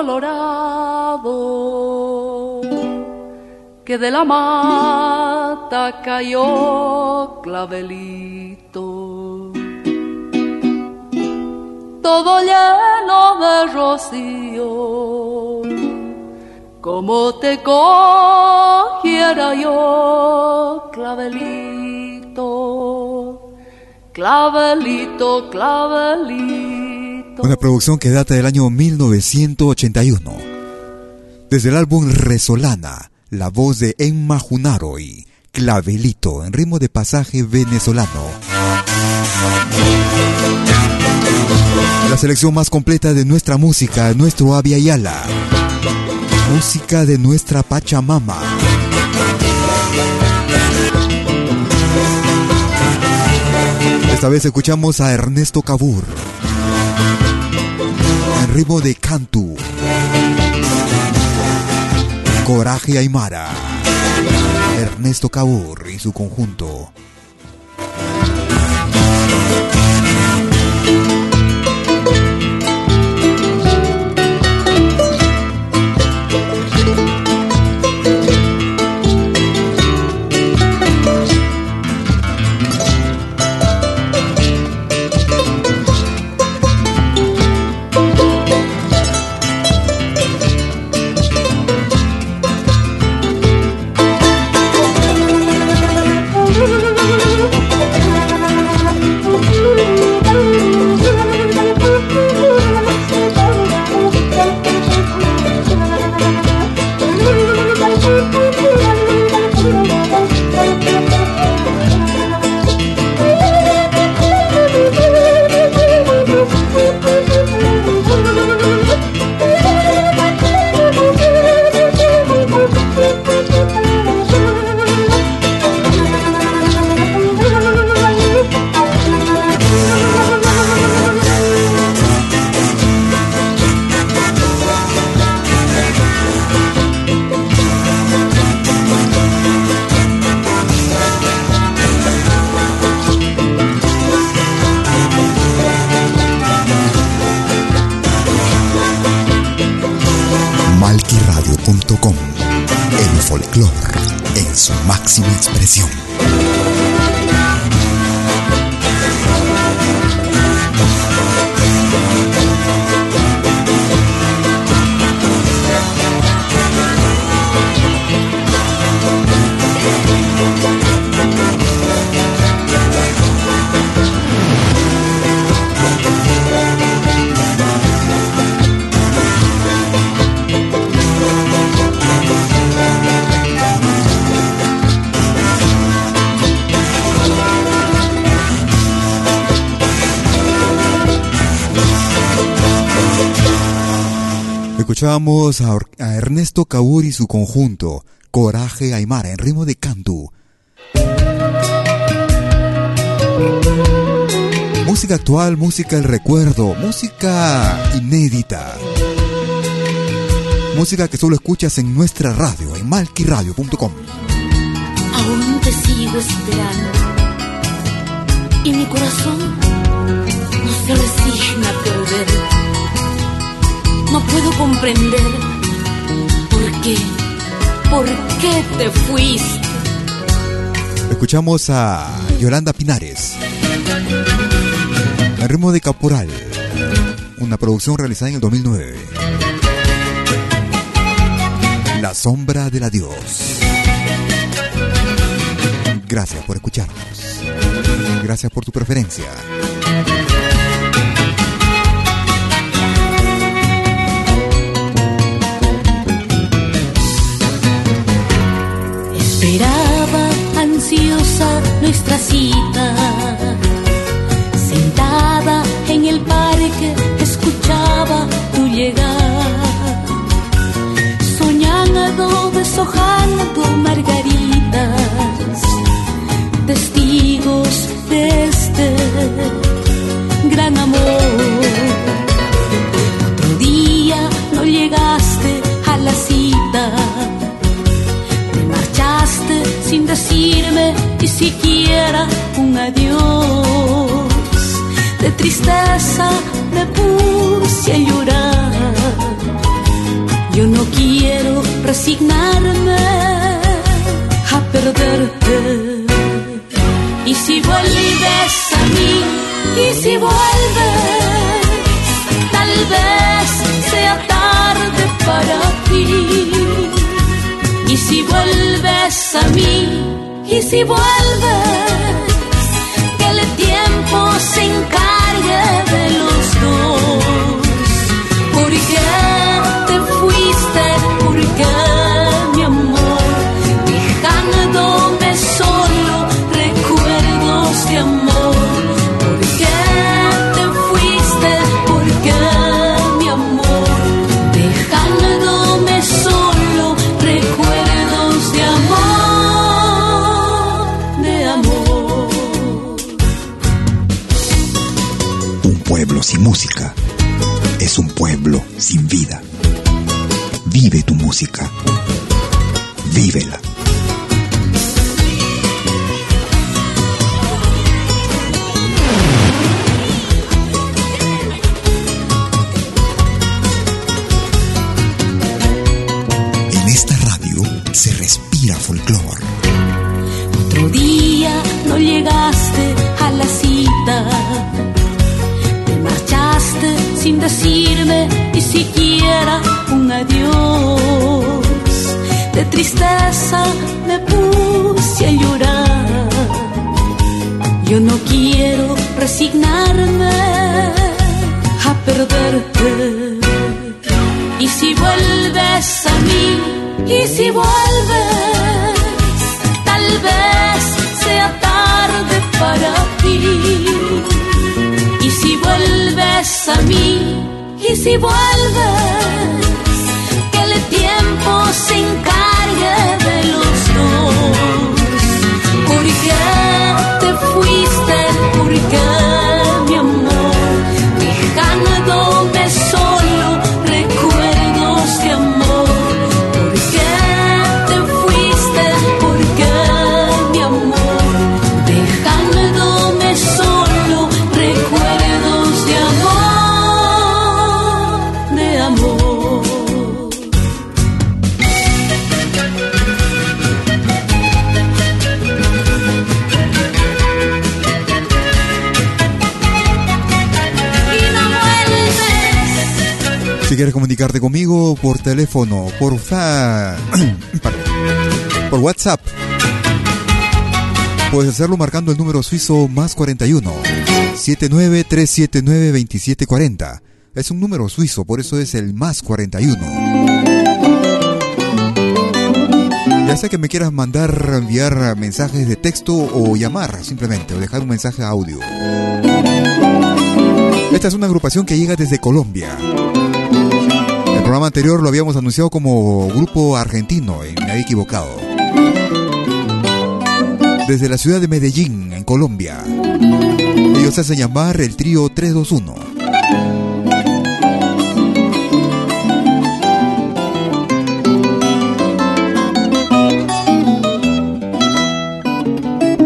colorado que de la mata cayó clavelito. Todo lleno de rocío como te cogiera yo clavelito clavelito clavelito una producción que data del año 1981. Desde el álbum Resolana, la voz de Emma Junaro y Clavelito en ritmo de pasaje venezolano. La selección más completa de nuestra música, nuestro Avia Yala. Música de nuestra Pachamama. Esta vez escuchamos a Ernesto Cabur en ritmo de Cantu. Coraje Aymara. Ernesto Cabur y su conjunto. A, Ernesto Cabur y su conjunto, Coraje Aymara, en ritmo de cantu. Música actual, música del recuerdo, música inédita. Música que solo escuchas en nuestra radio, en malquiradio.com. Aún te sigo esperando. Y mi corazón no se resigna a perder. No puedo comprender por qué, por qué te fuiste. Escuchamos a Yolanda Pinares. El ritmo de Caporal. Una producción realizada en el 2009. La sombra del adiós. Gracias por escucharnos. Gracias por tu preferencia. Esperaba ansiosa nuestra cita. Sentada en el parque escuchaba tu llegar. Soñando, deshojando margaritas. Sin decirme ni siquiera un adiós. De tristeza me puse a llorar. Yo no quiero resignarme a perderte. Y si vuelves a mí, y si vuelves, tal vez sea tarde para ti. Si vuelves a mí, y si vuelves, quieres comunicarte conmigo por teléfono, por fa... (clears throat) por WhatsApp, puedes hacerlo marcando el número suizo más 41 79379 2740. Es un número suizo, por eso es el más 41. Ya sea que me quieras mandar, enviar mensajes de texto o llamar simplemente, o dejar un mensaje audio. Esta es una agrupación que llega desde Colombia. Programa anterior lo habíamos anunciado como grupo argentino y me había equivocado. Desde la ciudad de Medellín, en Colombia. Ellos hacen llamar el trío 321.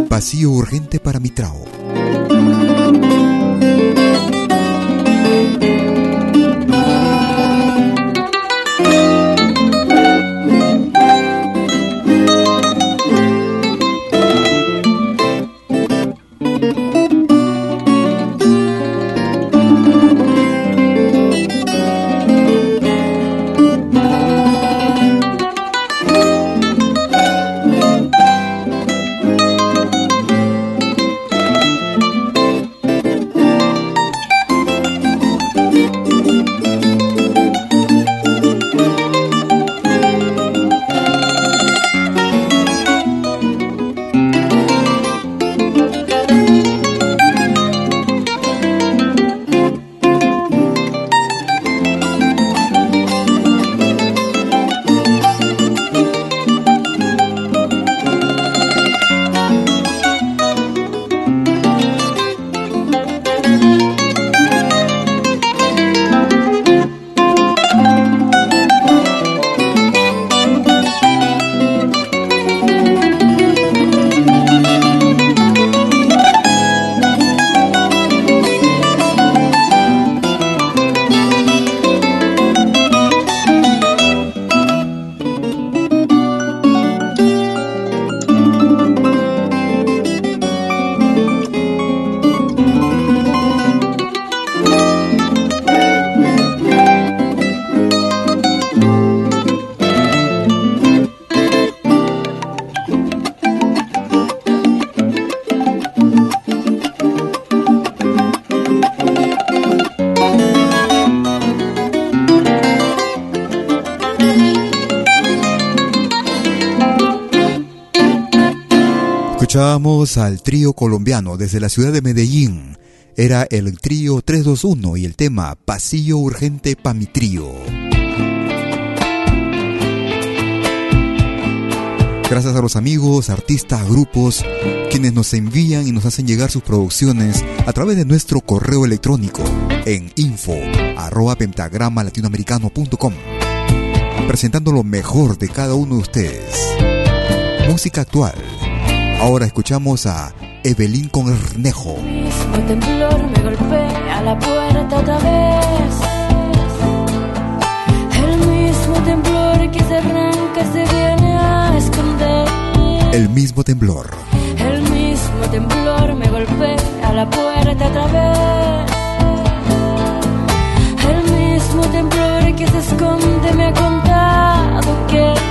Vacío urgente para mi trao. Escuchábamos al trío colombiano desde la ciudad de Medellín. Era el trío 321 y el tema Pasillo Urgente pa' mi trío. Gracias a los amigos, artistas, grupos, quienes nos envían y nos hacen llegar sus producciones a través de nuestro correo electrónico en info arroba pentagrama latinoamericano.com presentando lo mejor de cada uno de ustedes. Música actual. Ahora escuchamos a Evelyn Cornejo. El mismo temblor me golpea la puerta otra vez. El mismo temblor que se arranca se viene a esconder. El mismo temblor. El mismo temblor me golpea la puerta otra vez. El mismo temblor que se esconde me ha contado que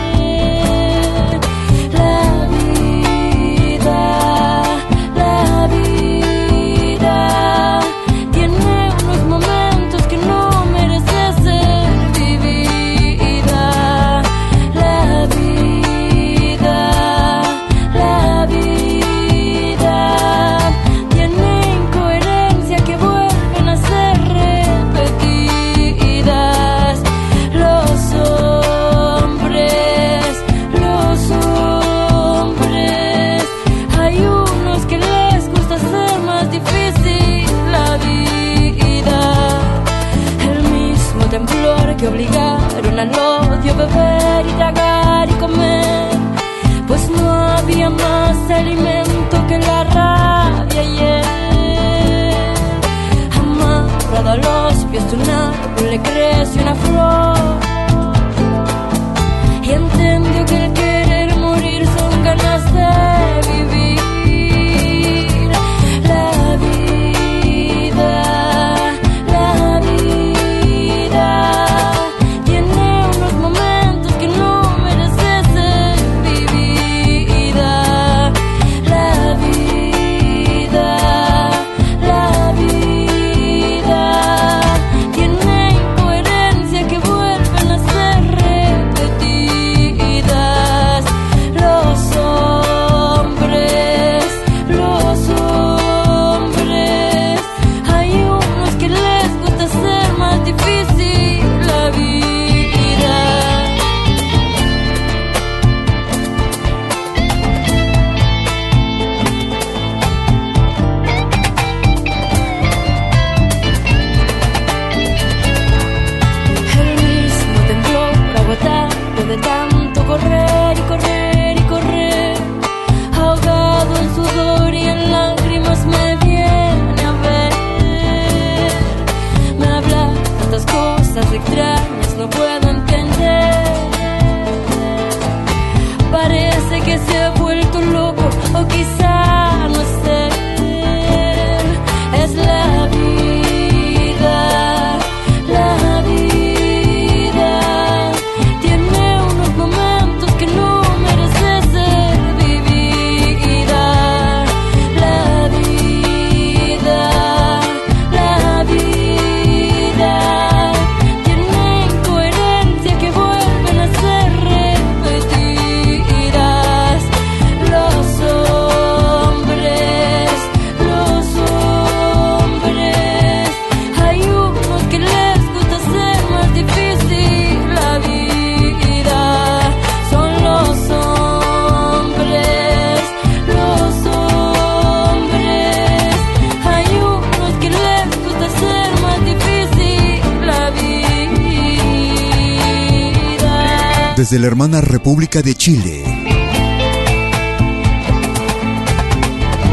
De Chile.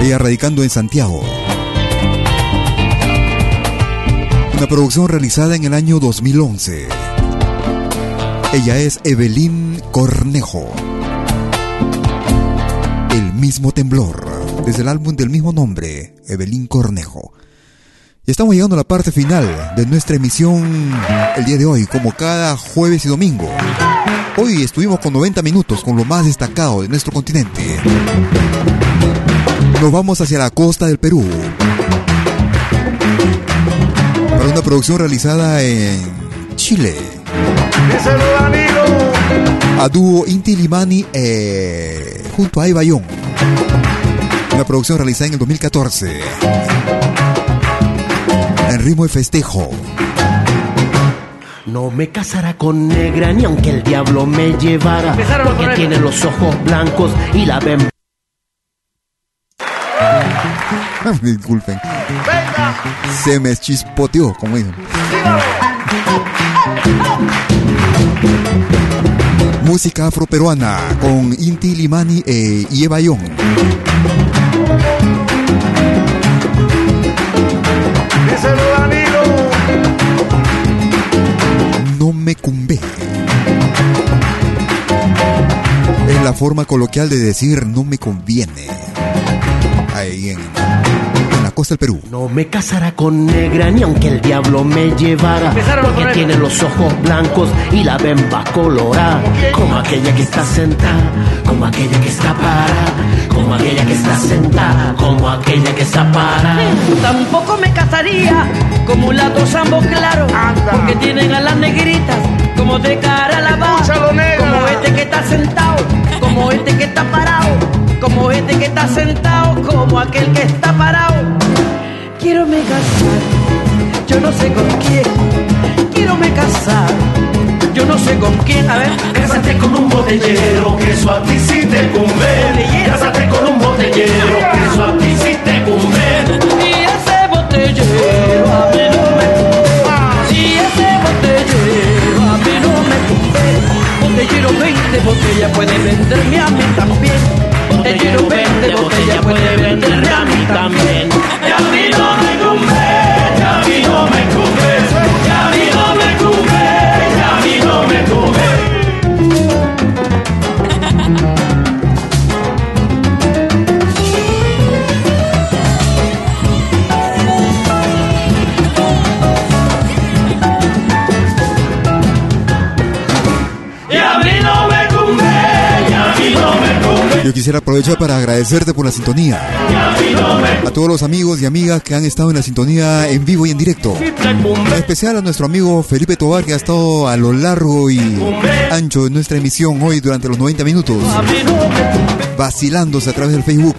Ella radicando en Santiago. Una producción realizada en el año 2011. Ella es Evelyn Cornejo. El mismo temblor. Desde el álbum del mismo nombre, Evelyn Cornejo. Y estamos llegando a la parte final de nuestra emisión el día de hoy, como cada jueves y domingo. Hoy estuvimos con 90 minutos con lo más destacado de nuestro continente. Nos vamos hacia la costa del Perú. Para una producción realizada en Chile. A dúo Inti Limani eh, junto a Eva Young. Una producción realizada en el 2014. En ritmo de festejo. No me casará con negra ni aunque el diablo me llevara. Porque tiene los ojos blancos y la ven. Disculpen. Se me chispoteó, como dicen. Música afroperuana con Inti Limani e y Eva Cumbé. Es la forma coloquial de decir no me conviene. Ahí en, costa del Perú. No me casará con negra ni aunque el diablo me llevara. Porque tiene los ojos blancos y la bemba colorada. Como aquella que está sentada, como aquella que está parada, como aquella que está sentada, como aquella que está parada. Tampoco me casaría como un lato sambo claro, porque tienen a las negritas como de cara lavada, como este que está sentado, como este que está parado, como este que está sentado, como aquel que está parado. Quiero me casar, yo no sé con quién, quiero me casar, yo no sé con quién, a ver, Cásate con un botellero, que eso a ti sí te conviene. Cásate con un botellero, que eso a ti sí te conviene. Y ese botellero a mí no me cumple. Y ese botellero a mí no me cumple. Botellero 20 botellas puede venderme a mí también. Botellero 20 botellas puede venderme a mí también. Y a mí Yo quisiera aprovechar para agradecerte por la sintonía. a todos los amigos y amigas que han estado en la sintonía en vivo y en directo. En especial a nuestro amigo Felipe Tobar que ha estado a lo largo y ancho de nuestra emisión hoy durante los 90 minutos. Vacilándose a través del Facebook.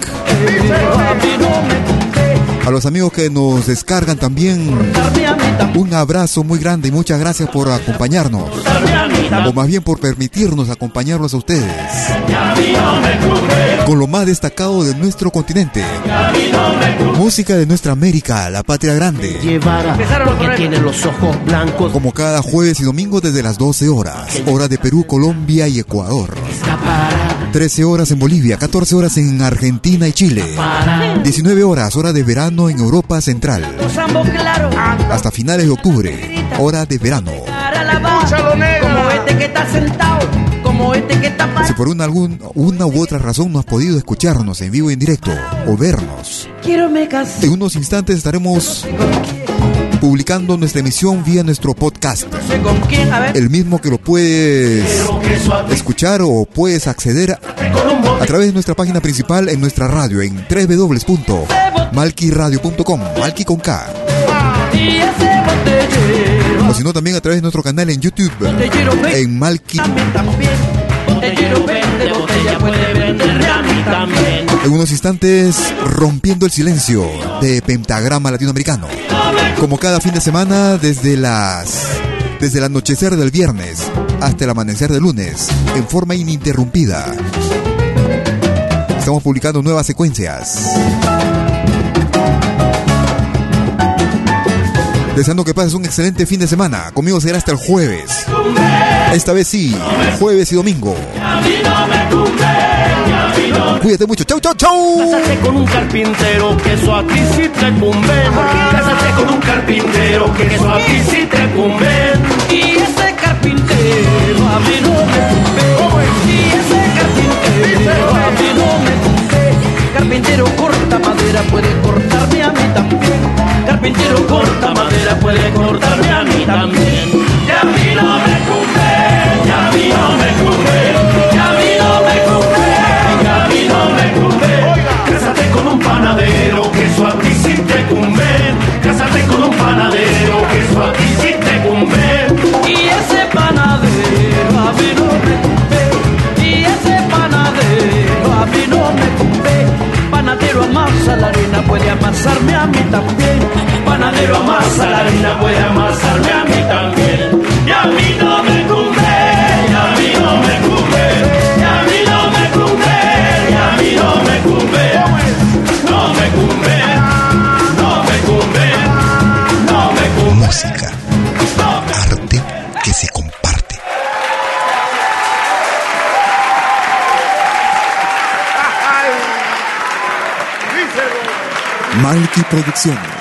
A los amigos que nos descargan también un abrazo muy grande y muchas gracias por acompañarnos. O más bien por permitirnos acompañarlos a ustedes. Con lo más destacado de nuestro continente. Música de nuestra América, la patria grande. Tiene los ojos blancos. Como cada jueves y domingo desde las 12 horas. Hora de Perú, Colombia y Ecuador. Está parada, 13 horas en Bolivia, 14 horas en Argentina y Chile. parada. 19 horas, hora de verano en Europa Central. Hasta finales de octubre, hora de verano. este este. Si por una, algún, una u otra razón no has podido escucharnos en vivo y en directo o vernos, en unos instantes estaremos publicando nuestra emisión vía nuestro podcast. El mismo que lo puedes escuchar o puedes acceder a través de nuestra página principal en nuestra radio en www.malquiradio.com, Malqui con K. O si no, también a través de nuestro canal en YouTube botellero 20 en Malqui. Botellero 20 botella puede venderme a mí también. En unos instantes, rompiendo el silencio de Pentagrama Latinoamericano. Como cada fin de semana, desde las. Desde el anochecer del viernes hasta el amanecer del lunes, en forma ininterrumpida. Estamos publicando nuevas secuencias. Deseando que pases un excelente fin de semana. Conmigo será hasta el jueves. Esta vez sí, jueves y domingo. Cuídate mucho. Chau, chau, chau. Cásate con un carpintero, que eso a ti sí te conviene. Cásate con un carpintero, que eso a ti sí te conviene. Y ese carpintero a mí no me cumple. Y ese carpintero a mí no me cumple. Carpintero corta madera, puede cortarme a mí también. Carpintero corta madera, puede cortarme a mí también. Y a mí no me cumple, y a mí no me cumple, y a mí no me cumple, y a mí no me cumple. Cásate con un panadero, que eso a ti sí te conviene. Cásate con un panadero, que eso a ti sí te conviene. Y ese panadero a mí no me cumple. Y ese panadero a mí no me cumple. Panadero amasa la harina puede amasarme a mí también. Y a mí no me cumple, y a mí no me cumple, y a mí no me cumple, y a mí no me cumple, no me cumple, no me cumple, no me cumple. Música. Arte que se comparte. Malky Producciones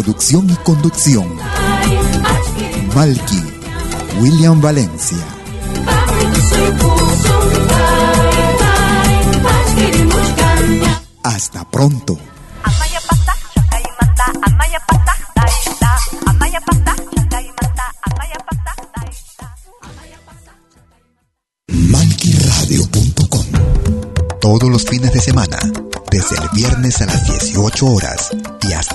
Producción y conducción. Malky, William Valencia. Hasta pronto. Todos los fines de semana, desde el viernes a las 18 horas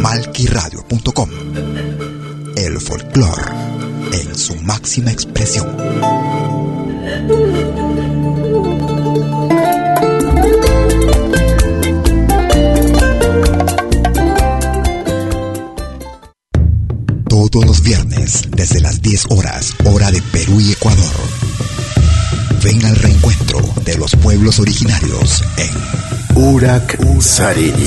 malquiradio.com. El folclore en su máxima expresión. Todos los viernes, desde las 10 horas, hora de Perú y Ecuador. Ven al reencuentro de los pueblos originarios en Urak Sariri.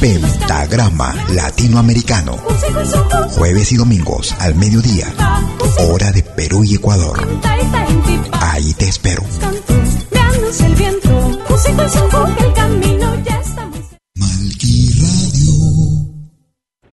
Pentagrama Latinoamericano. Jueves y domingos al mediodía. Hora de Perú y Ecuador. Ahí te espero. el viento.